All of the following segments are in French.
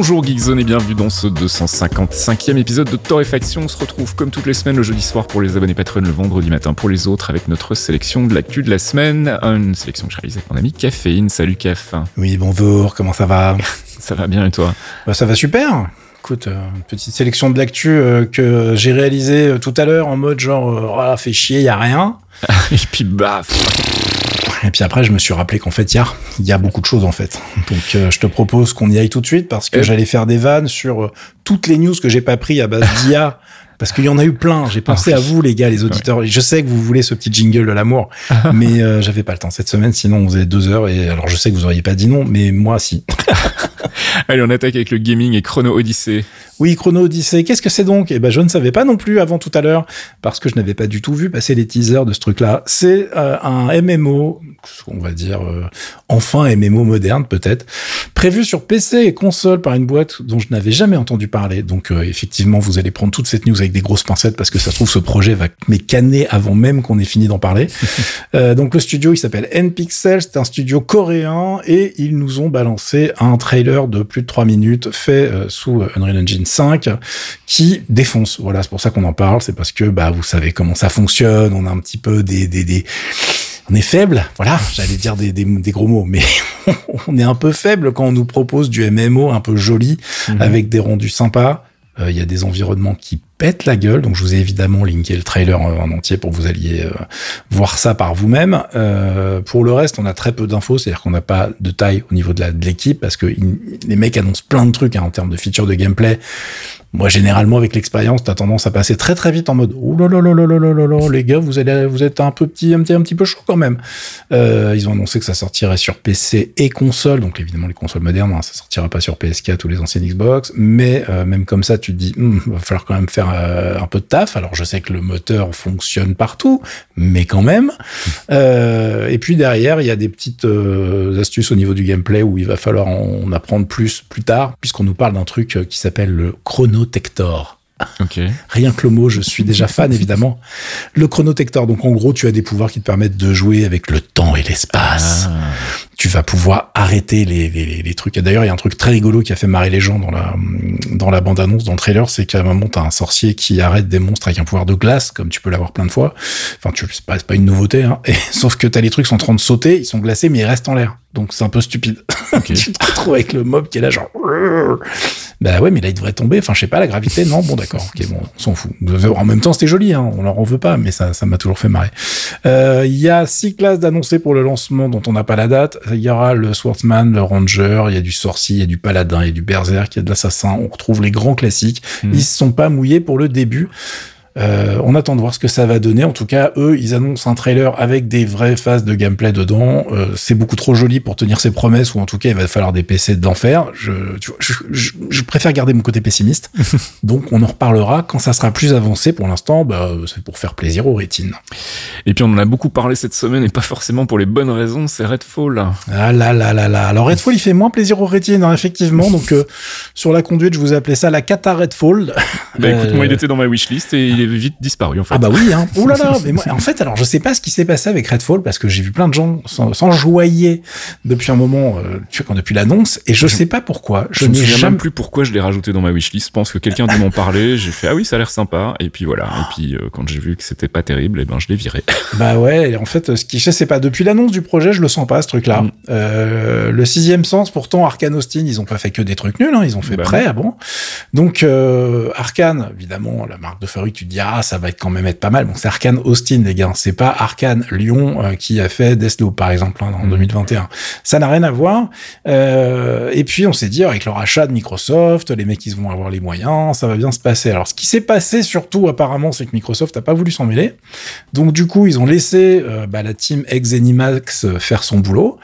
Bonjour Geekzone et bienvenue dans ce 255e épisode de Torréfaction. On se retrouve comme toutes les semaines le jeudi soir pour les abonnés Patreon, le vendredi matin pour les autres avec notre sélection de l'actu de la semaine. Une sélection que j'ai réalisée avec mon ami Caféine. Salut Caf. Oui, bonjour, comment ça va? Ça va bien et toi? Bah, Ça va super Écoute, euh, une petite sélection de l'actu euh, que j'ai réalisée euh, tout à l'heure en mode genre, oh, fait chier, y a rien. et puis baf et puis après, je me suis rappelé qu'en fait, il y a, il y a beaucoup de choses en fait. Donc, euh, je te propose qu'on y aille tout de suite parce que j'allais faire des vannes sur euh, toutes les news que j'ai pas pris à base d'IA. Parce qu'il y en a eu plein. J'ai pensé à vous, les gars, les auditeurs. Je sais que vous voulez ce petit jingle de l'amour, mais euh, j'avais pas le temps cette semaine. Sinon, on faisait deux heures. Et alors, je sais que vous auriez pas dit non, mais moi, si. Allez, on attaque avec le gaming et Chrono Odyssey. Oui, Chrono Odyssey, qu'est-ce que c'est donc? Eh ben, je ne savais pas non plus avant tout à l'heure, parce que je n'avais pas du tout vu passer les teasers de ce truc-là. C'est euh, un MMO, on va dire euh, enfin MMO moderne peut-être, prévu sur PC et console par une boîte dont je n'avais jamais entendu parler. Donc euh, effectivement, vous allez prendre toute cette news avec des grosses pincettes, parce que ça se trouve ce projet va m'écaner avant même qu'on ait fini d'en parler. donc le studio, il s'appelle Npixel, c'est un studio coréen, et ils nous ont balancé un trailer de plus de 3 minutes fait sous Unreal Engine 5 qui défonce. Voilà, c'est pour ça qu'on en parle, c'est parce que bah vous savez comment ça fonctionne, on a un petit peu des des, des on est faible, voilà, j'allais dire des, des, des, gros mots, mais on est un peu faible quand on nous propose du MMO un peu joli, mhm. avec des rendus sympas. Euh, il y a des environnements qui pètent la gueule, donc je vous ai évidemment linké le trailer en entier pour que vous alliez euh, voir ça par vous-même. Euh, pour le reste, on a très peu d'infos, c'est-à-dire qu'on n'a pas de taille au niveau de l'équipe, parce que les mecs annoncent plein de trucs hein, en termes de features de gameplay. Moi, généralement, avec l'expérience, t'as tendance à passer très très vite en mode oh là là là là là là là les gars, vous allez, vous êtes un peu petit, un petit, un petit peu chaud quand même. Euh, ils ont annoncé que ça sortirait sur PC et console, donc évidemment les consoles modernes, hein, ça sortira pas sur PS4 ou les anciennes Xbox, mais euh, même comme ça, tu te dis, hm, va falloir quand même faire euh, un peu de taf. Alors, je sais que le moteur fonctionne partout, mais quand même. Euh, et puis derrière, il y a des petites euh, astuces au niveau du gameplay où il va falloir en apprendre plus plus tard, puisqu'on nous parle d'un truc qui s'appelle le chrono Chronotector. Rien que le mot, je suis déjà fan évidemment. Le chronotector, donc en gros, tu as des pouvoirs qui te permettent de jouer avec le temps et l'espace. Ah. Tu vas pouvoir arrêter les, les, les trucs. D'ailleurs, il y a un truc très rigolo qui a fait marrer les gens dans la dans la bande annonce, dans le trailer, c'est qu'à un moment, t'as un sorcier qui arrête des monstres avec un pouvoir de glace, comme tu peux l'avoir plein de fois. Enfin, tu c'est pas, pas une nouveauté, hein. Et, sauf que t'as les trucs sont en train de sauter, ils sont glacés, mais ils restent en l'air. Donc c'est un peu stupide. tu te retrouves avec le mob qui est là genre. Bah ouais, mais là il devrait tomber. Enfin, je sais pas, la gravité, non. Bon, d'accord. Ok, bon, on s'en fout. En même temps, c'était joli. Hein, on leur en veut pas, mais ça, ça m'a toujours fait marrer. Euh, il y a six classes d'annoncés pour le lancement dont on n'a pas la date. Il y aura le Swordsman, le Ranger, il y a du Sorcier, il y a du Paladin, il y a du Berserk, il y a de l'Assassin. On retrouve les grands classiques. Mmh. Ils se sont pas mouillés pour le début. Euh, on attend de voir ce que ça va donner. En tout cas, eux, ils annoncent un trailer avec des vraies phases de gameplay dedans. Euh, c'est beaucoup trop joli pour tenir ses promesses, ou en tout cas, il va falloir des PC de l'enfer. Je, je, préfère garder mon côté pessimiste. Donc, on en reparlera quand ça sera plus avancé. Pour l'instant, bah, c'est pour faire plaisir aux rétines. Et puis, on en a beaucoup parlé cette semaine, et pas forcément pour les bonnes raisons, c'est Redfall. Ah là là là là. Alors, Redfall, il fait moins plaisir aux rétines, hein, effectivement. Donc, euh, sur la conduite, je vous appelais ça la Cata Redfall. Bah écoute, moi, il était dans ma wishlist et il est vite disparu en fait. Ah bah oui, hein. Ouh là là, mais moi, en fait, alors je sais pas ce qui s'est passé avec Redfall parce que j'ai vu plein de gens s'enjoyer depuis un moment, euh, tu vois, quand depuis l'annonce, et je sais pas pourquoi. Je, ne sais jamais plus pourquoi je l'ai rajouté dans ma wishlist. Je pense que quelqu'un dû m'en parler. J'ai fait ah oui, ça a l'air sympa, et puis voilà. Et puis euh, quand j'ai vu que c'était pas terrible, et eh ben je l'ai viré. Bah ouais. Et en fait, ce qui je sais pas depuis l'annonce du projet, je le sens pas ce truc-là. Mm. Euh, le sixième sens, pourtant, Arkane Austin, ils ont pas fait que des trucs nuls, hein, ils ont fait bah prêt, ah bon? Donc Arkane, évidemment, la marque de fabrique, tu te dis ah ça va quand même être pas mal. Bon, c'est Arkane Austin, les gars. C'est pas Arkane Lyon euh, qui a fait Deathloop, par exemple, hein, en 2021. Mm. Ça n'a rien à voir. Euh, et puis, on s'est dit, avec le rachat de Microsoft, les mecs, ils vont avoir les moyens, ça va bien se passer. Alors, ce qui s'est passé, surtout, apparemment, c'est que Microsoft n'a pas voulu s'en mêler. Donc, du coup, ils ont laissé euh, bah, la team ex-Zenimax faire son boulot.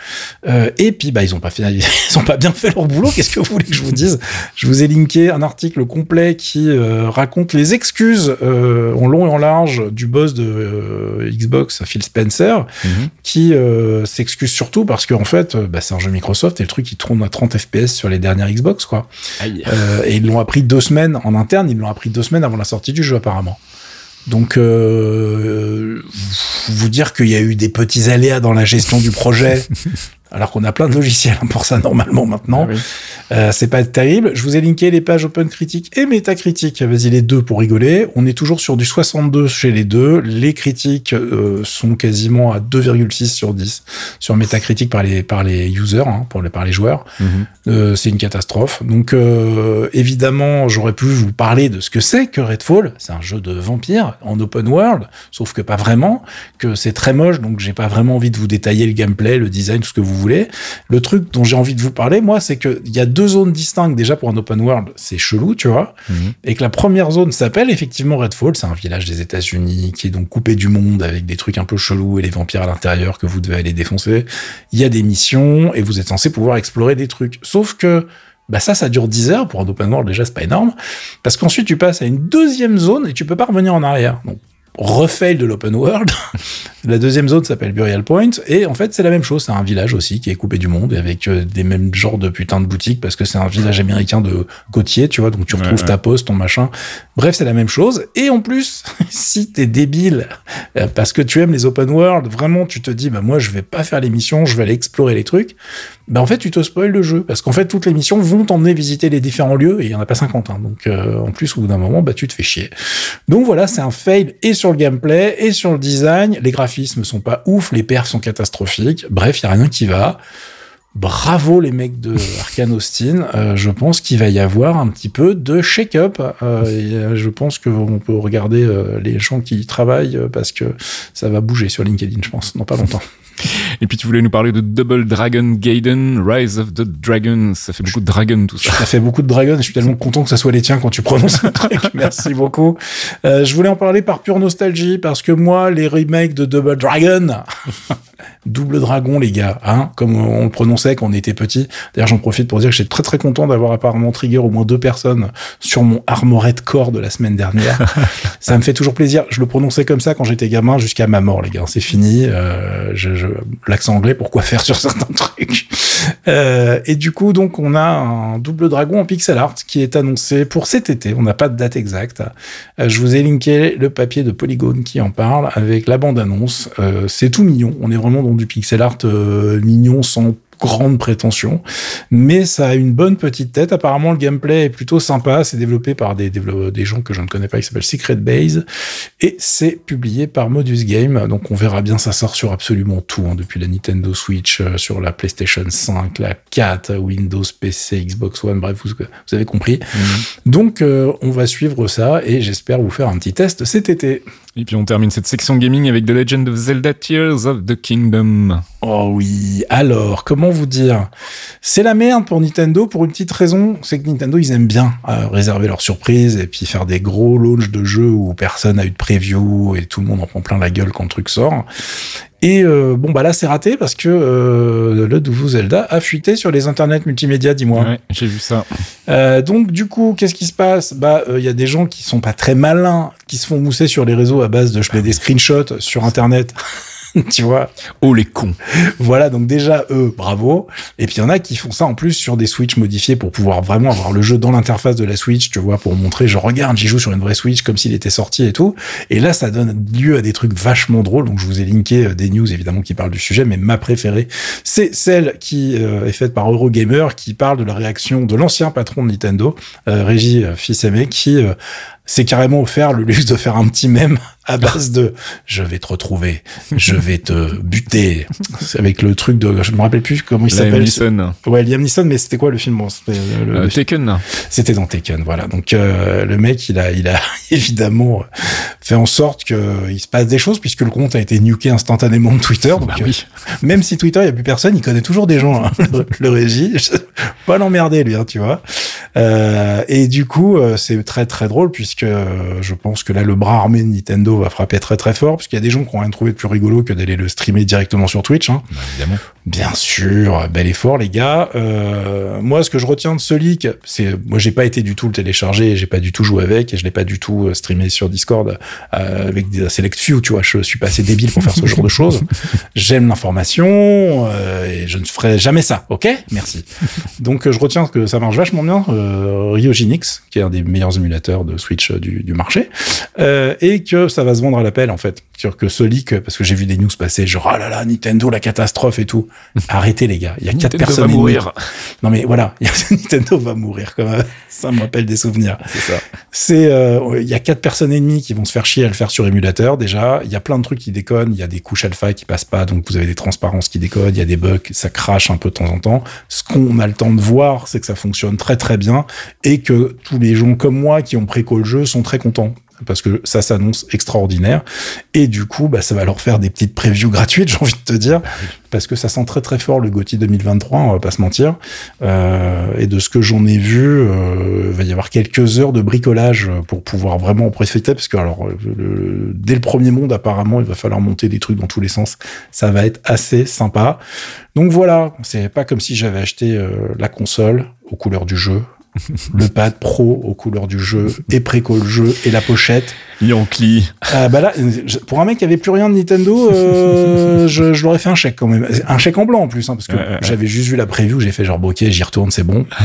et puis, bah, ils ont pas fait, ils ont pas bien fait leur boulot. Qu'est-ce que vous voulez que je vous dise? Je vous ai linké un article complet qui raconte les excuses euh, en long et en large du boss de euh, Xbox, Phil Spencer, Mhm. qui euh, s'excuse surtout parce qu'en fait, euh, bah, c'est un jeu Microsoft et le truc il tourne à 30 FPS sur les dernières Xbox, quoi. Et ils l'ont appris deux semaines en interne, ils l'ont appris deux semaines avant la sortie du jeu apparemment. Donc, euh, vous dire qu'il y a eu des petits aléas dans la gestion du projet, alors qu'on a plein de logiciels pour ça normalement maintenant. Ah oui. Euh, c'est pas terrible. Je vous ai linké les pages OpenCritic et Metacritic. Vas-y les deux pour rigoler. On est toujours sur du 62 chez les deux. Les critiques euh, sont quasiment à 2,6 sur 10 sur Metacritic par les par les users, hein, pour les par les joueurs. Mhm. Euh, c'est une catastrophe. Donc évidemment, j'aurais pu vous parler de ce que c'est que Redfall. C'est un jeu de vampire en open world, sauf que pas vraiment, que c'est très moche, donc j'ai pas vraiment envie de vous détailler le gameplay, le design, tout ce que vous voulez. Le truc dont j'ai envie de vous parler, moi, c'est que il y a deux zones distinctes déjà pour un open world, c'est chelou, tu vois, Mhm. et que la première zone s'appelle effectivement Redfall, c'est un village des États-Unis qui est donc coupé du monde avec des trucs un peu chelous et les vampires à l'intérieur que vous devez aller défoncer. Il y a des missions et vous êtes censé pouvoir explorer des trucs. Sauf que bah ça, ça dure 10 heures pour un open world déjà, c'est pas énorme, parce qu'ensuite tu passes à une deuxième zone et tu peux pas revenir en arrière. Donc refail de l'open world. la deuxième zone s'appelle Burial Point et en fait c'est la même chose, c'est un village aussi qui est coupé du monde avec euh, des mêmes genres de putain de boutiques parce que c'est un village américain de côtier, tu vois, donc tu retrouves ouais. ta poste, ton machin. Bref, c'est la même chose et en plus, si t'es débile euh, parce que tu aimes les open world, vraiment tu te dis bah moi je vais pas faire les missions, je vais aller explorer les trucs. Bah en fait tu te spoil le jeu parce qu'en fait toutes les missions vont t'emmener visiter les différents lieux et il y en a pas 50 hein, donc euh, en plus au bout d'un moment bah tu te fais chier. Donc voilà, c'est un fail et sur le gameplay et sur le design. Les graphismes sont pas ouf, les perfs sont catastrophiques. Bref, il y a rien qui va. Bravo les mecs de Arkane Austin. Euh, je pense qu'il va y avoir un petit peu de shake-up. Euh, euh, je pense qu'on peut regarder euh, les gens qui y travaillent parce que ça va bouger sur LinkedIn, je pense, dans pas longtemps. Et puis tu voulais nous parler de Double Dragon Gaiden, Rise of the Dragon. Ça fait beaucoup de dragon tout ça. Ça fait beaucoup de dragons. Je suis tellement content que ça soit les tiens quand tu prononces le truc. Merci beaucoup. Euh, je voulais en parler par pure nostalgie parce que moi, les remakes de Double Dragon, double dragon, les gars, hein, comme on le prononçait quand on était petit. D'ailleurs, j'en profite pour dire que j'étais très très content d'avoir apparemment trigger au moins deux personnes sur mon Armored Core de la semaine dernière. ça me fait toujours plaisir. Je le prononçais comme ça quand j'étais gamin jusqu'à ma mort, les gars. C'est fini. Euh, je, je- l'accent anglais, pourquoi faire sur certains trucs? Euh, Et du coup, donc, on a un double dragon en pixel art qui est annoncé pour cet été. On n'a pas de date exacte. Euh, je vous ai linké le papier de Polygon qui en parle avec la bande-annonce. Euh, c'est tout mignon. On est vraiment dans du pixel art euh, mignon sans grande prétention, mais ça a une bonne petite tête. Apparemment, le gameplay est plutôt sympa. C'est développé par des, des gens que je ne connais pas, qui s'appellent Secret Base, et c'est publié par Modus Game. Donc, on verra bien. Ça sort sur absolument tout, hein, depuis la Nintendo Switch, euh, sur la PlayStation 5, la 4, Windows PC, Xbox One. Bref, vous, vous avez compris. Donc, euh, on va suivre ça, et j'espère vous faire un petit test cet été. Et puis on termine cette section gaming avec The Legend of Zelda Tears of the Kingdom. Oh oui, alors, comment vous dire? C'est la merde pour Nintendo pour une petite raison, c'est que Nintendo, ils aiment bien euh, réserver leurs surprises et puis faire des gros launches de jeux où personne a eu de preview et tout le monde en prend plein la gueule quand le truc sort. Et euh, bon, bah là, c'est raté parce que euh, le nouveau Zelda a fuité sur les internets multimédia, dis-moi. Ouais, j'ai vu ça. Euh, donc du coup, qu'est-ce qui se passe? Bah, il y a des gens qui sont pas très malins, qui se font mousser sur les réseaux à base de je mets des screenshots sur internet. tu vois Oh les cons. Voilà, donc déjà eux, bravo. Et puis il y en a qui font ça en plus sur des Switch modifiés pour pouvoir vraiment avoir le jeu dans l'interface de la Switch, tu vois, pour montrer, je regarde, j'y joue sur une vraie Switch comme s'il était sorti et tout. Et là, ça donne lieu à des trucs vachement drôles. Donc je vous ai linké euh, des news évidemment qui parlent du sujet, mais ma préférée, c'est celle qui euh, est faite par Eurogamer, qui parle de la réaction de l'ancien patron de Nintendo, euh, Régis Fils-Aimé, qui s'est carrément offert le luxe de faire un petit mème à base de je vais te retrouver, je vais te buter. C'est avec le truc de je me rappelle plus comment il Liam s'appelle. Neeson. Ouais, Liam Neeson, mais c'était quoi le film Bon, c'était euh, le- Euh, le- Taken. C'était dans Taken, voilà. Donc euh, le mec, il a, il a évidemment fait en sorte que il se passe des choses puisque le compte a été nuké instantanément de Twitter. Donc Bah euh, oui. même si Twitter, il y a plus personne, il connaît toujours des gens. hein, le, le régie, Je- pas l'emmerder lui, hein, tu vois. Euh, et du coup, euh, c'est très très drôle puisque euh, je pense que là, le bras armé de Nintendo va frapper très très fort, puisqu'il y a des gens qui ont rien trouvé de plus rigolo que d'aller le streamer directement sur Twitch. Hein. Bah, évidemment. Bien sûr, bel effort les gars. Euh, moi, ce que je retiens de ce leak, c'est moi j'ai pas été du tout le télécharger, j'ai pas du tout joué avec, et je l'ai pas du tout euh, streamé sur Discord euh, avec des select few, tu vois. Je suis pas assez débile pour faire ce genre de choses. J'aime l'information euh, et je ne ferai jamais ça. Ok, merci. Donc je retiens que ça marche vachement bien. Euh, qui est un des meilleurs émulateurs de Switch du, du marché, et que ça va se vendre à l'appel en fait. Sur que ce leak, parce que j'ai vu des news passer, genre oh là là Nintendo la catastrophe et tout. Arrêtez les gars, il y a quatre Nintendo personnes va et demie. mourir. Non mais voilà, Nintendo va mourir quand même. Ça me rappelle des souvenirs. C'est ça. C'est euh, il y a quatre personnes et demie qui vont se faire chier à le faire sur émulateur déjà. Il y a plein de trucs qui déconnent. Il y a des couches alpha qui passent pas, donc vous avez des transparences qui décodent. Il y a des bugs, ça crache un peu de temps en temps. Ce qu'on a le temps de voir, c'est que ça fonctionne très très bien et que tous les gens comme moi qui ont préco le jeu sont très contents parce que ça s'annonce extraordinaire. Et du coup bah ça va leur faire des petites previews gratuites j'ai envie de te dire parce que ça sent très très fort le GOTY 2023 on va pas se mentir. Euh, et de ce que j'en ai vu euh, il va y avoir quelques heures de bricolage pour pouvoir vraiment en profiter parce que alors le- dès le premier monde apparemment il va falloir monter des trucs dans tous les sens. Ça va être assez sympa. Donc voilà c'est pas comme si j'avais acheté euh, la console aux couleurs du jeu le pad pro aux couleurs du jeu et préco le jeu et la pochette Yankee. ah bah là, pour un mec qui avait plus rien de Nintendo, euh, je, je l'aurais fait un chèque quand même. Un chèque en blanc en plus, hein, parce que Ouais, ouais, ouais. j'avais juste vu la preview, j'ai fait genre bon, ok, j'y retourne, c'est bon.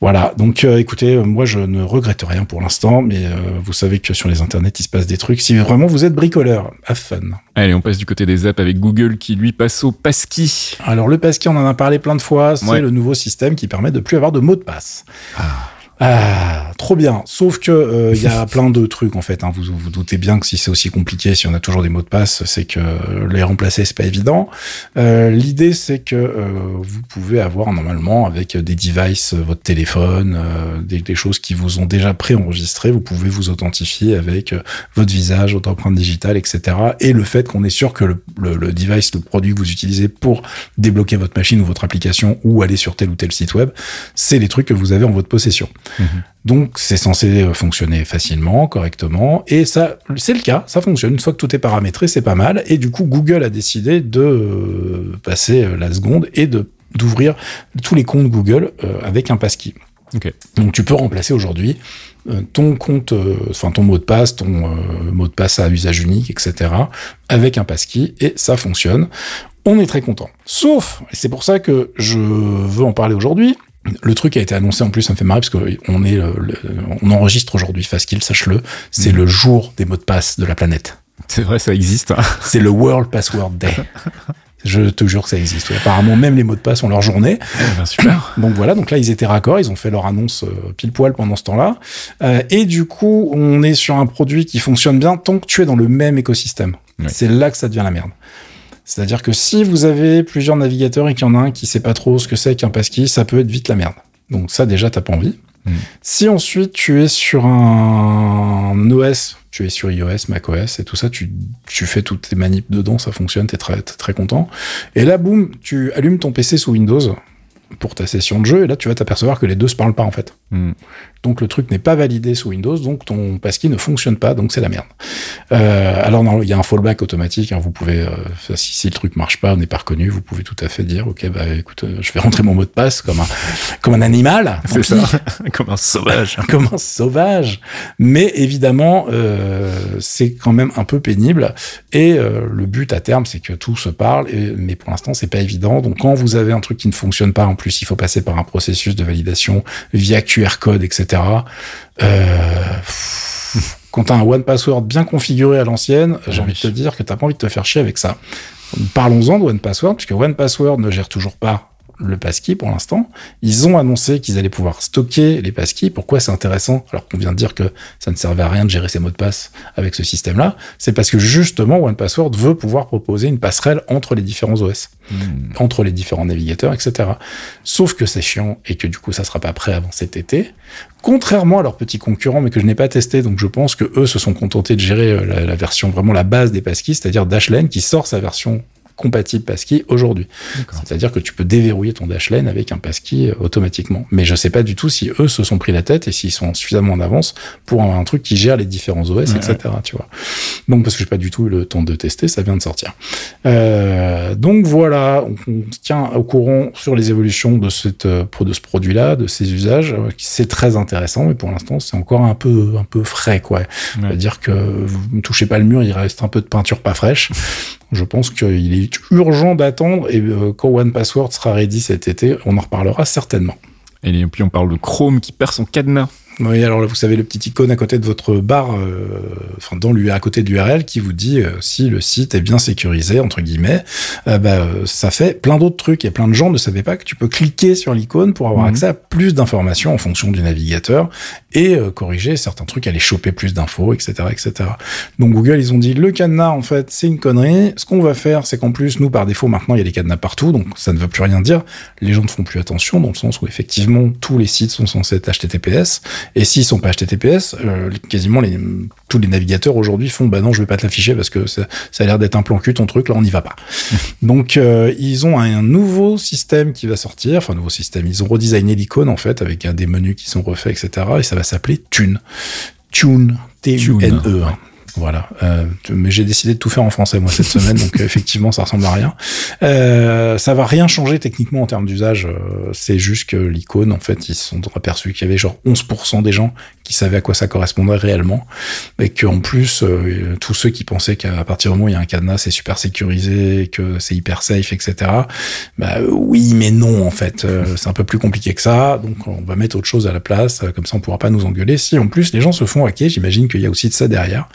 voilà, donc euh, écoutez, euh, moi je ne regrette rien pour l'instant, mais euh, vous savez que sur les internets il se passe des trucs. Si vraiment vous êtes bricoleur, have fun. Allez, on passe du côté des apps avec Google qui lui passe au passkey. Alors le passkey, on en a parlé plein de fois, c'est Ouais. le nouveau système qui permet de plus avoir de mots de passe. Ah, trop bien. Sauf que euh, il y a plein de trucs en fait. Hein. Vous vous doutez bien que si c'est aussi compliqué, si on a toujours des mots de passe, c'est que les remplacer c'est pas évident. Euh, L'idée c'est que euh, vous pouvez avoir normalement avec des devices, votre téléphone, euh, des, des choses qui vous ont déjà préenregistrées, vous pouvez vous authentifier avec euh, votre visage, votre empreinte digitale, etc. Et le fait qu'on est sûr que le, le, le device, le produit que vous utilisez pour débloquer votre machine ou votre application ou aller sur tel ou tel site web, c'est les trucs que vous avez en votre possession. Donc c'est censé euh, fonctionner facilement, correctement, et ça, c'est le cas, ça fonctionne. Une fois que tout est paramétré, c'est pas mal. Et du coup, Google a décidé de euh, passer euh, la seconde et de d'ouvrir tous les comptes Google avec un passkey. Donc tu peux remplacer aujourd'hui ton compte, enfin ton mot de passe, ton euh, mot de passe à usage unique, etc. avec un passkey et ça fonctionne. On est très content. Sauf, et c'est pour ça que je veux en parler aujourd'hui. Le truc a été annoncé en plus, ça me fait marrer parce qu'on est, le- le- on enregistre aujourd'hui Fastkill, sache-le. C'est le jour des mots de passe de la planète. C'est vrai, ça existe. hein. C'est le World Password Day. Je te jure que ça existe. Apparemment, même les mots de passe ont leur journée. Eh ben, super. Donc voilà, donc là ils étaient raccords, ils ont fait leur annonce euh, pile poil pendant ce temps-là. Euh, et du coup, on est sur un produit qui fonctionne bien tant que tu es dans le même écosystème. C'est là que ça devient la merde. C'est-à-dire que si vous avez plusieurs navigateurs et qu'il y en a un qui sait pas trop ce que c'est qu'un passkey, ça peut être vite la merde. Donc ça déjà t'as pas envie. Mm. Si ensuite tu es sur un OS, tu es sur iOS, macOS et tout ça, tu, tu fais toutes tes manips dedans, ça fonctionne, t'es très, très content. Et là, boum, tu allumes ton PC sous Windows pour ta session de jeu, et là tu vas t'apercevoir que les deux se parlent pas en fait. Hmm. Donc le truc n'est pas validé sous Windows, donc ton passkey ne fonctionne pas, donc c'est la merde. Euh, alors non, il y a un fallback automatique, hein, vous pouvez, euh, si, si le truc marche pas, n'est pas reconnu, vous pouvez tout à fait dire, ok, bah écoute, euh, je vais rentrer mon mot de passe comme un, comme un animal, C'est ça. Comme un sauvage. comme un sauvage. Mais évidemment, c'est quand même un peu pénible. Et le but à terme, c'est que tout se parle. Et, mais pour l'instant, c'est pas évident. Donc, quand vous avez un truc qui ne fonctionne pas, en plus, il faut passer par un processus de validation via QR code, etc. Euh, quand t'as un one password bien configuré à l'ancienne, j'ai Ah envie oui. de te dire que t'as pas envie de te faire chier avec ça. Parlons-en de One Password, puisque One Password ne gère toujours pas le passkey pour l'instant. Ils ont annoncé qu'ils allaient pouvoir stocker les passkeys. Pourquoi c'est intéressant alors qu'on vient de dire que ça ne servait à rien de gérer ses mots de passe avec ce système-là? C'est parce que justement One Password veut pouvoir proposer une passerelle entre les différents OS, Hmm. entre les différents navigateurs, etc. Sauf que c'est chiant et que du coup ça sera pas prêt avant cet été. Contrairement à leurs petits concurrents, mais que je n'ai pas testé, donc je pense que eux se sont contentés de gérer euh, la, la version vraiment la base des passkeys, c'est-à-dire Dashlane qui sort sa version compatible passkey aujourd'hui. C'est-à-dire que tu peux déverrouiller ton Dashlane avec un passkey automatiquement. Mais je sais pas du tout si eux se sont pris la tête et s'ils sont suffisamment en avance pour avoir un truc qui gère les différents OS, etc. Tu vois. Donc parce que j'ai pas du tout eu le temps de tester, ça vient de sortir. Euh, donc voilà, on, se tient au courant sur les évolutions de cette euh, de ce produit-là, de ses usages. Euh, c'est très intéressant, mais pour l'instant c'est encore un peu un peu frais quoi. C'est-à-dire que vous ne touchez pas le mur, il reste un peu de peinture pas fraîche. Je pense qu'il est urgent d'attendre et quand One Password sera ready cet été, on en reparlera certainement. Et puis on parle de Chrome qui perd son cadenas. Oui, alors là, vous savez le petit icône à côté de votre barre, euh, enfin dans à côté de l'URL qui vous dit euh, si le site est bien sécurisé entre guillemets. Euh, bah, ça fait plein d'autres trucs. Et plein de gens ne savaient pas que tu peux cliquer sur l'icône pour avoir mhm. accès à plus d'informations en fonction du navigateur et corriger certains trucs, aller choper plus d'infos, etc., etc. Donc Google, ils ont dit le cadenas en fait c'est une connerie. Ce qu'on va faire, c'est qu'en plus nous par défaut maintenant il y a des cadenas partout, donc ça ne veut plus rien dire. Les gens ne font plus attention dans le sens où effectivement tous les sites sont censés être HTTPS et s'ils sont pas HTTPS, euh, quasiment les, tous les navigateurs aujourd'hui font bah non, je vais pas te l'afficher parce que ça, a l'air d'être un plan cul ton truc, là on n'y va pas. Donc euh, ils ont un, nouveau système qui va sortir, enfin nouveau système, ils ont redesigné l'icône en fait avec des menus qui sont refaits, etc. Et ça va s'appeler Tune. Tune, T-U-N-E. Voilà. Euh, mais j'ai décidé de tout faire en français moi cette semaine, donc effectivement ça ressemble à rien. Euh, ça va rien changer techniquement en termes d'usage. Euh, c'est juste que l'icône, en fait, ils se sont aperçus qu'il y avait genre 11% des gens qui savaient à quoi ça correspondait réellement, et qu'en plus euh, tous ceux qui pensaient qu'à partir du moment où il y a un cadenas, c'est super sécurisé, que c'est hyper safe, etc. Bah oui, mais non en fait. Euh, c'est un peu plus compliqué que ça. Donc on va mettre autre chose à la place. Comme ça, on pourra pas nous engueuler. Si en plus les gens se font hacker, j'imagine qu'il y a aussi de ça derrière.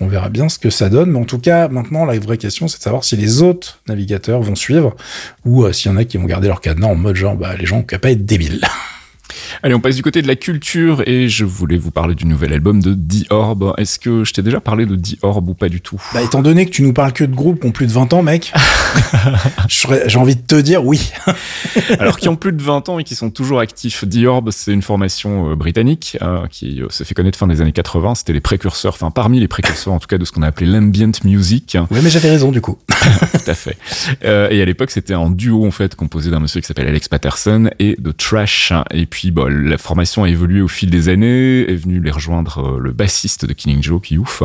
On verra bien ce que ça donne. Mais en tout cas, maintenant, la vraie question, c'est de savoir si les autres navigateurs vont suivre ou euh, s'il y en a qui vont garder leur cadenas en mode genre, bah, les gens ont qu'à pas être débiles. Allez, on passe du côté de la culture et je voulais vous parler du nouvel album de The Orb. Est-ce que je t'ai déjà parlé de The Orb ou pas du tout? Bah, étant donné que tu nous parles que de groupes qui ont plus de 20 ans, mec, j'ai envie de te dire oui. Alors, qui ont plus de 20 ans et qui sont toujours actifs. The Orb, c'est une formation euh, britannique euh, qui euh, s'est fait connaître fin des années 80. C'était les précurseurs, enfin, parmi les précurseurs en tout cas de ce qu'on a appelé l'ambient music. Oui, mais j'avais raison du coup. tout à fait. et à l'époque, c'était un duo en fait composé d'un monsieur qui s'appelle Alex Patterson et de Trash. Et puis, bon, la formation a évolué au fil des années, est venu les rejoindre euh, le bassiste de Killing Joe, qui ouf.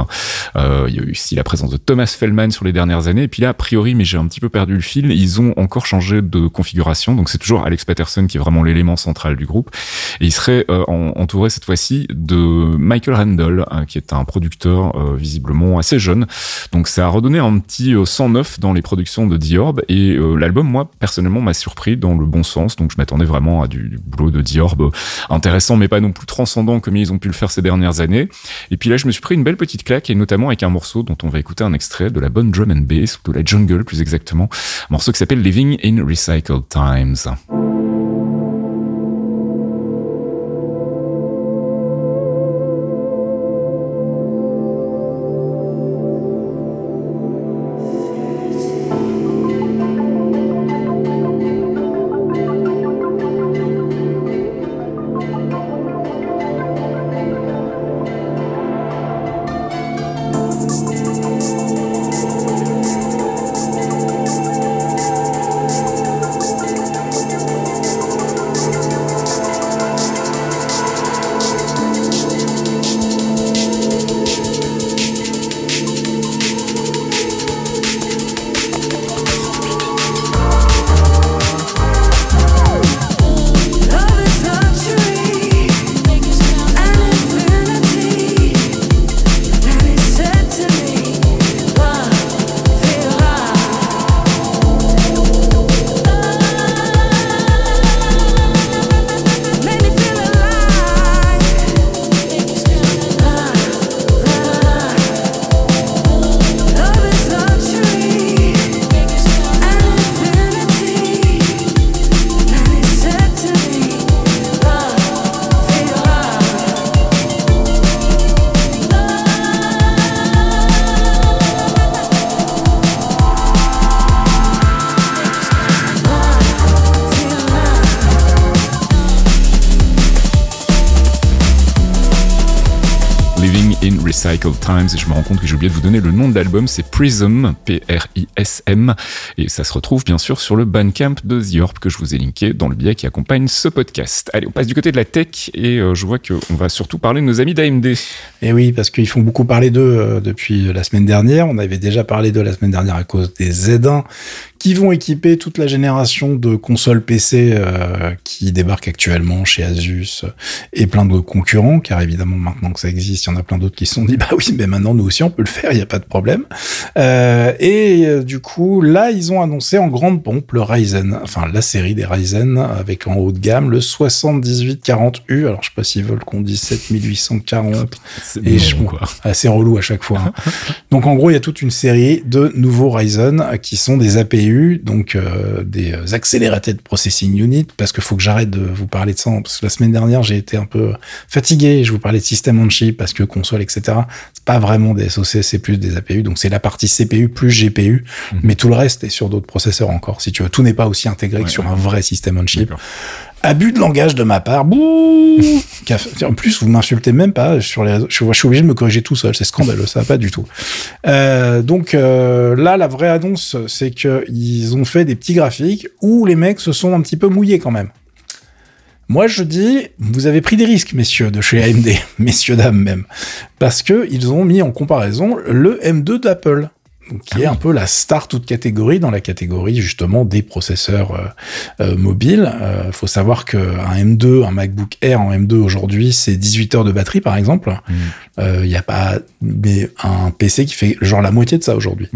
Euh, il y a eu aussi la présence de Thomas Fellman sur les dernières années. Et puis là, a priori, mais j'ai un petit peu perdu le fil, ils ont encore changé de configuration. Donc c'est toujours Alex Patterson qui est vraiment l'élément central du groupe. Et il serait euh, entouré cette fois-ci de Michael Randall, hein, qui est un producteur visiblement assez jeune. Donc ça a redonné un petit 109 dans les productions de Diorb. Et l'album, moi, personnellement, m'a surpris dans le bon sens. Donc je m'attendais vraiment à du, boulot de Intéressant, mais pas non plus transcendant comme ils ont pu le faire ces dernières années. Et puis là, je me suis pris une belle petite claque, et notamment avec un morceau dont on va écouter un extrait de la bonne drum and bass, ou de la jungle plus exactement, un morceau qui s'appelle Living in Recycled Times. Recycled Times et je me rends compte que j'ai oublié de vous donner le nom de l'album, c'est Prism, P-R-I-S-M et ça se retrouve bien sûr sur le Bandcamp de The que je vous ai linké dans le billet qui accompagne ce podcast. Allez, on passe du côté de la tech et euh, je vois qu'on va surtout parler de nos amis d'AMD. Eh oui, parce qu'ils font beaucoup parler d'eux euh, depuis la semaine dernière. On avait déjà parlé de la semaine dernière à cause des Z1 qui vont équiper toute la génération de consoles PC euh, qui débarquent actuellement chez Asus et plein de concurrents, car évidemment maintenant que ça existe, il y en a plein d'autres qui se sont dit bah oui, mais maintenant nous aussi on peut le faire, il n'y a pas de problème. Euh, et euh, du coup là ils ont annoncé en grande pompe le Ryzen, enfin la série des Ryzen avec en haut de gamme le 7840U. Alors je sais pas s'ils veulent qu'on dise 7840 et je quoi. assez relou à chaque fois. Hein. Donc en gros il y a toute une série de nouveaux Ryzen qui sont des APU donc euh, des accélératés de processing unit, parce qu'il faut que j'arrête de vous parler de ça, parce que la semaine dernière j'ai été un peu fatigué, je vous parlais de système on chip, parce que console, etc. C'est pas vraiment des SoC, c'est plus des APU, donc c'est la partie CPU plus GPU, mhm. mais tout le reste est sur d'autres processeurs encore, si tu veux. Tout n'est pas aussi intégré que sur un vrai système on chip. Abus de langage de ma part. Bouh en plus, vous m'insultez même pas sur les réseaux. Je, suis obligé de me corriger tout seul. C'est scandaleux. Ça va pas du tout. Euh, donc euh, là, la vraie annonce, c'est qu'ils ont fait des petits graphiques où les mecs se sont un petit peu mouillés quand même. Moi, je dis, vous avez pris des risques, messieurs, de chez AMD, messieurs, dames même, parce que ils ont mis en comparaison le M2 d'Apple qui est un peu la star toute catégorie dans la catégorie justement des processeurs euh, euh, mobiles. Il euh, faut savoir qu'un M2, un MacBook Air en M2 aujourd'hui, c'est 18 heures de batterie par exemple. Il mmh. n'y a pas mais un PC qui fait genre la moitié de ça aujourd'hui.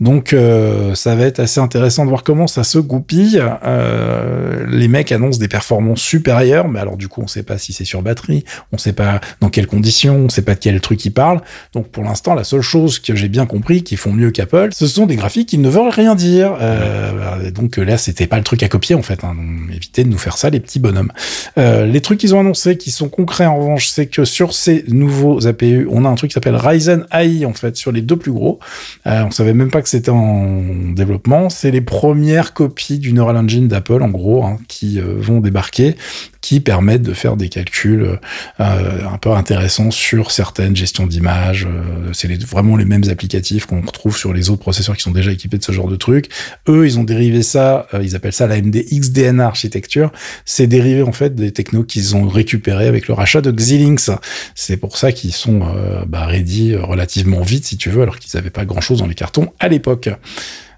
Donc euh, ça va être assez intéressant de voir comment ça se goupille. Euh, les mecs annoncent des performances supérieures, mais alors du coup on sait pas si c'est sur batterie, on sait pas dans quelles conditions, on sait pas de quel truc ils parlent. Donc pour l'instant la seule chose que j'ai bien compris qu'ils font mieux qu'Apple, ce sont des graphiques qui ne veulent rien dire. Euh, donc là c'était pas le truc à copier en fait. Hein. évitez de nous faire ça les petits bonhommes. Euh, les trucs qu'ils ont annoncés qui sont concrets en revanche, c'est que sur ces nouveaux APU, on a un truc qui s'appelle Ryzen AI en fait sur les deux plus gros. on savait même pas c'était en développement. C'est les premières copies du Neural Engine d'Apple, en gros, hein, qui euh, vont débarquer qui permettent de faire des calculs euh, un peu intéressants sur certaines gestions d'images. Euh, c'est vraiment les mêmes applicatifs qu'on retrouve sur les autres processeurs qui sont déjà équipés de ce genre de trucs. Eux, ils ont dérivé ça, euh, ils appellent ça la MD XDNA architecture. C'est dérivé en fait des technos qu'ils ont récupérés avec le rachat de Xilinx. C'est pour ça qu'ils sont bah, relativement vite, si tu veux, alors qu'ils n'avaient pas grand-chose dans les cartons à l'époque.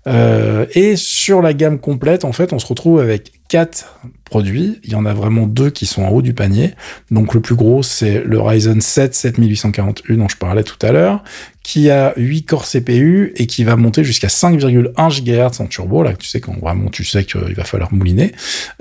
Euh, et sur la gamme complète, en fait, on se retrouve avec quatre produits. Il y en a vraiment deux qui sont en haut du panier. Donc le plus gros, c'est le Ryzen 7 7841 dont je parlais tout à l'heure, qui a 8 corps CPU et qui va monter jusqu'à 5,1 GHz en turbo. Là, tu sais quand vraiment tu sais qu'il va falloir mouliner.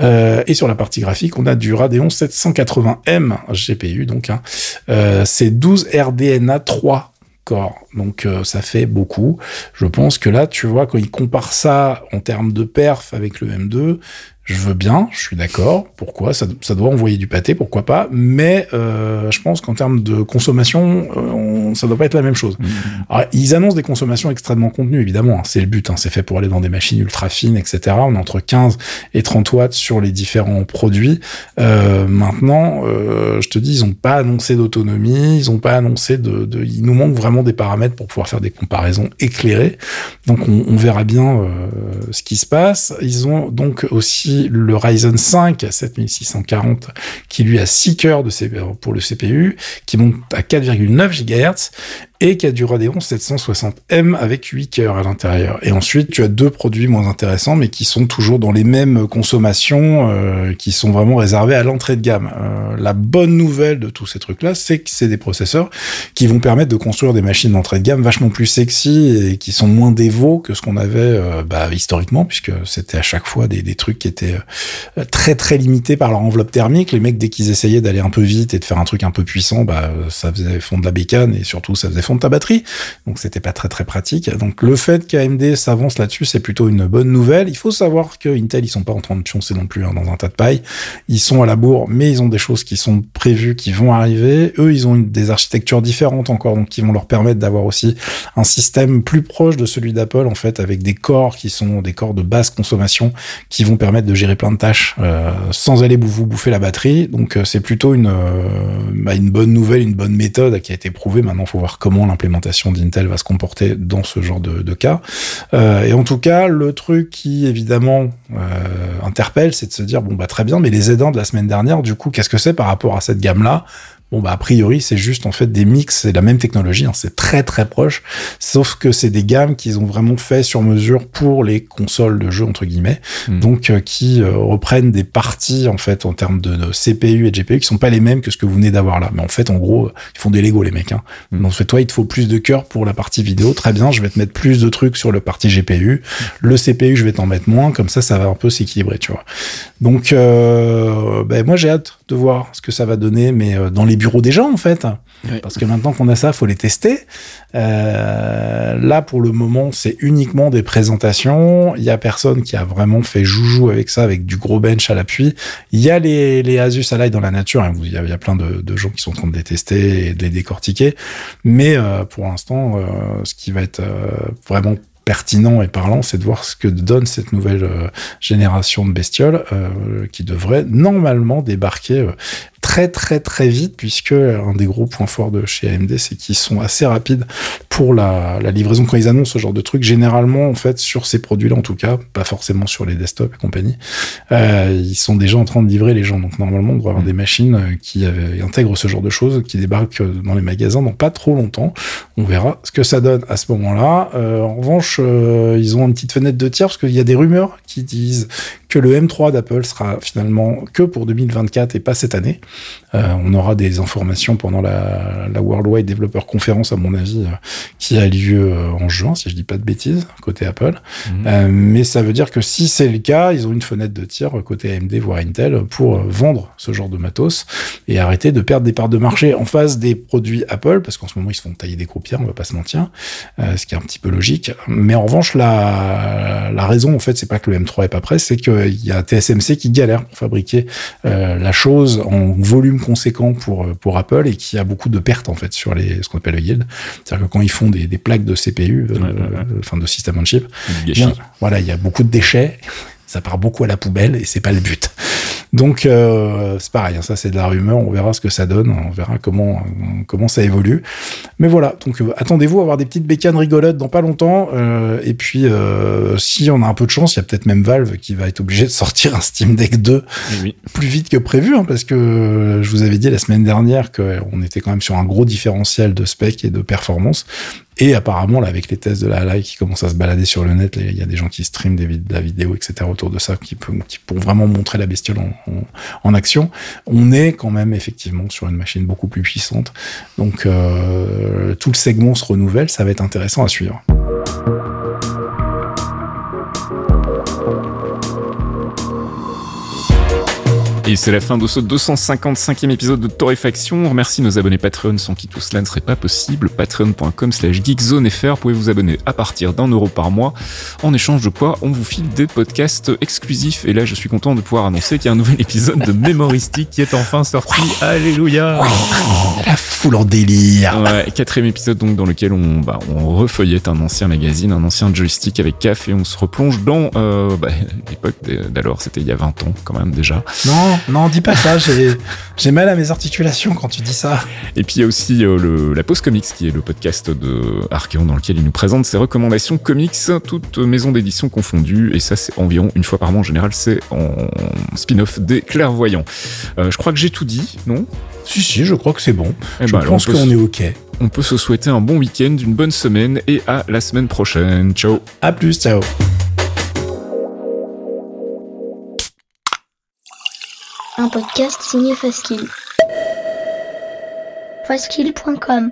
Euh, et sur la partie graphique, on a du Radeon 780M GPU, donc hein, euh, c'est 12 RDNA 3 corps. Donc euh, ça fait beaucoup. Je pense que là, tu vois, quand il compare ça en termes de perf avec le M2, je veux bien, je suis d'accord. Pourquoi ça, ça, doit envoyer du pâté, pourquoi pas. Mais euh, je pense qu'en termes de consommation, euh, on, ça doit pas être la même chose. Mmh. Alors, ils annoncent des consommations extrêmement contenues, évidemment. Hein, c'est le but. Hein, c'est fait pour aller dans des machines ultra fines, etc. On est entre 15 et 30 watts sur les différents produits. Euh, maintenant, euh, je te dis, ils ont pas annoncé d'autonomie, ils ont pas annoncé de, de, Il nous manque vraiment des paramètres pour pouvoir faire des comparaisons éclairées. Donc, on, on verra bien ce qui se passe. Ils ont donc aussi le Ryzen 5 à 7640 qui lui a 6 cœurs de pour le CPU, qui monte à 4,9 GHz et qui a du Radeon 760M avec 8 cœurs à l'intérieur. Et ensuite, tu as deux produits moins intéressants, mais qui sont toujours dans les mêmes consommations, euh, qui sont vraiment réservés à l'entrée de gamme. Euh, la bonne nouvelle de tous ces trucs-là, c'est que c'est des processeurs qui vont permettre de construire des machines d'entrée de gamme vachement plus sexy et qui sont moins dévots que ce qu'on avait euh, bah, historiquement, puisque c'était à chaque fois des, trucs qui étaient très très limités par leur enveloppe thermique. Les mecs, dès qu'ils essayaient d'aller un peu vite et de faire un truc un peu puissant, bah ça faisait fondre la bécane et surtout ça faisait défendre ta batterie. Donc c'était pas très très pratique. Donc le fait qu'AMD s'avance là-dessus, c'est plutôt une bonne nouvelle. Il faut savoir que Intel, ils sont pas en train de pioncer non plus hein, dans un tas de paille. Ils sont à la bourre, mais ils ont des choses qui sont prévues, qui vont arriver. Eux, ils ont des architectures différentes encore, donc qui vont leur permettre d'avoir aussi un système plus proche de celui d'Apple, en fait, avec des corps qui sont des corps de basse consommation, qui vont permettre de gérer plein de tâches euh, sans aller vous bouffer la batterie. Donc euh, c'est plutôt une, euh, bah, une bonne nouvelle, une bonne méthode qui a été prouvée. Maintenant, faut voir comment l'implémentation d'Intel va se comporter dans ce genre de, cas. et en tout cas, le truc qui évidemment interpelle, c'est de se dire bon bah très bien, mais les aidants de la semaine dernière, du coup, qu'est-ce que c'est par rapport à cette gamme-là? Bon, bah, a priori, c'est juste en fait des mix, c'est la même technologie, hein, c'est très très proche, sauf que c'est des gammes qu'ils ont vraiment fait sur mesure pour les consoles de jeux, entre guillemets, hmm. donc euh, qui euh, reprennent des parties en fait en termes de, CPU et de GPU qui sont pas les mêmes que ce que vous venez d'avoir là. Mais en fait, en gros, ils font des Lego les mecs. Hein. Hmm. Donc, toi, il te faut plus de cœur pour la partie vidéo, très bien, je vais te mettre plus de trucs sur le partie GPU, le CPU, je vais t'en mettre moins, comme ça, ça va un peu s'équilibrer, tu vois. Donc, euh, ben, moi, j'ai hâte de voir ce que ça va donner, mais dans les bureaux des gens en fait. Parce que maintenant qu'on a ça, faut les tester. Euh, là, pour le moment, c'est uniquement des présentations. Il y a personne qui a vraiment fait joujou avec ça, avec du gros bench à l'appui. Il y a les, les Asus Ally dans la nature. Hein. Il, y a, plein de, de, gens qui sont en train de les tester et de les décortiquer. Mais euh, pour l'instant, euh, ce qui va être vraiment pertinent et parlant, c'est de voir ce que donne cette nouvelle génération de bestioles qui devrait normalement débarquer très très très vite puisque un des gros points forts de chez AMD c'est qu'ils sont assez rapides pour la, la, livraison. Quand ils annoncent ce genre de truc généralement en fait sur ces produits là en tout cas pas forcément sur les desktops et compagnie euh, ils sont déjà en train de livrer les gens. Donc normalement on devrait avoir mm. des machines qui intègrent ce genre de choses qui débarquent dans les magasins dans pas trop longtemps. On verra ce que ça donne à ce moment là euh, en revanche euh, ils ont une petite fenêtre de tir parce qu'il y a des rumeurs qui disent que le M3 d'Apple sera finalement que pour 2024 et pas cette année. Euh, on aura des informations pendant la, la Worldwide Developer Conference, à mon avis, euh, qui a lieu euh, en juin, si je dis pas de bêtises, côté Apple. Mhm. mais ça veut dire que si c'est le cas, ils ont une fenêtre de tir côté AMD, voire Intel, pour vendre ce genre de matos et arrêter de perdre des parts de marché en face des produits Apple, parce qu'en ce moment, ils se font tailler des croupières, on va pas se mentir, ce qui est un petit peu logique. Mais en revanche, la, la raison, en fait, c'est pas que le M3 est pas prêt, c'est qu'il y a TSMC qui galère pour fabriquer la chose en volume conséquent pour, pour Apple et qui a beaucoup de pertes en fait sur les, ce qu'on appelle le yield. C'est-à-dire que quand ils font des, des plaques de CPU, euh, enfin de système on chip, bien, voilà, il y a beaucoup de déchets, ça part beaucoup à la poubelle et c'est pas le but. Donc euh, c'est pareil, hein, ça c'est de la rumeur, on verra ce que ça donne, on verra comment comment ça évolue. Mais voilà, donc euh, attendez-vous à avoir des petites bécanes rigolotes dans pas longtemps. Euh, et puis si on a un peu de chance, il y a peut-être même Valve qui va être obligé de sortir un Steam Deck 2 plus vite que prévu, hein, parce que je vous avais dit la semaine dernière qu'on était quand même sur un gros différentiel de spec et de performance. Et apparemment, là, avec les tests de la live qui commencent à se balader sur le net, il y a des gens qui streament la vidéo, etc. autour de ça, qui, peut, qui pourront vraiment montrer la bestiole en, en, action. On est quand même effectivement sur une machine beaucoup plus puissante. Donc, euh, tout le segment se renouvelle. Ça va être intéressant à suivre. Et c'est la fin de ce 255e épisode de Torréfaction. On remercie nos abonnés Patreon sans qui tout cela ne serait pas possible. Patreon.com slash geekzonefr. Vous pouvez vous abonner à partir d'un euro par mois. En échange de quoi, on vous file des podcasts exclusifs. Et là, je suis content de pouvoir annoncer qu'il y a un nouvel épisode de Mémoristique qui est enfin sorti. Alléluia! La foule en délire! Ouais, quatrième épisode donc dans lequel on, bah, on refeuillette un ancien magazine, un ancien joystick avec CAF et on se replonge dans euh, bah, l'époque d'alors. C'était il y a 20 ans quand même déjà. Non! non, dis pas ça. J'ai mal à mes articulations quand tu dis ça. Et puis il y a aussi euh, le, la Pause Comics, qui est le podcast de Archeon dans lequel il nous présente ses recommandations comics, toutes maisons d'édition confondues. Et ça, c'est environ une fois par mois en général. C'est en spin-off des clairvoyants. Euh, je crois que j'ai tout dit, non? Si, si, je crois que c'est bon. Eh je ben, pense qu'on est OK. On peut se souhaiter un bon week-end, une bonne semaine et à la semaine prochaine. Ciao. À plus, ciao. un podcast signé Faskill. Faskill.com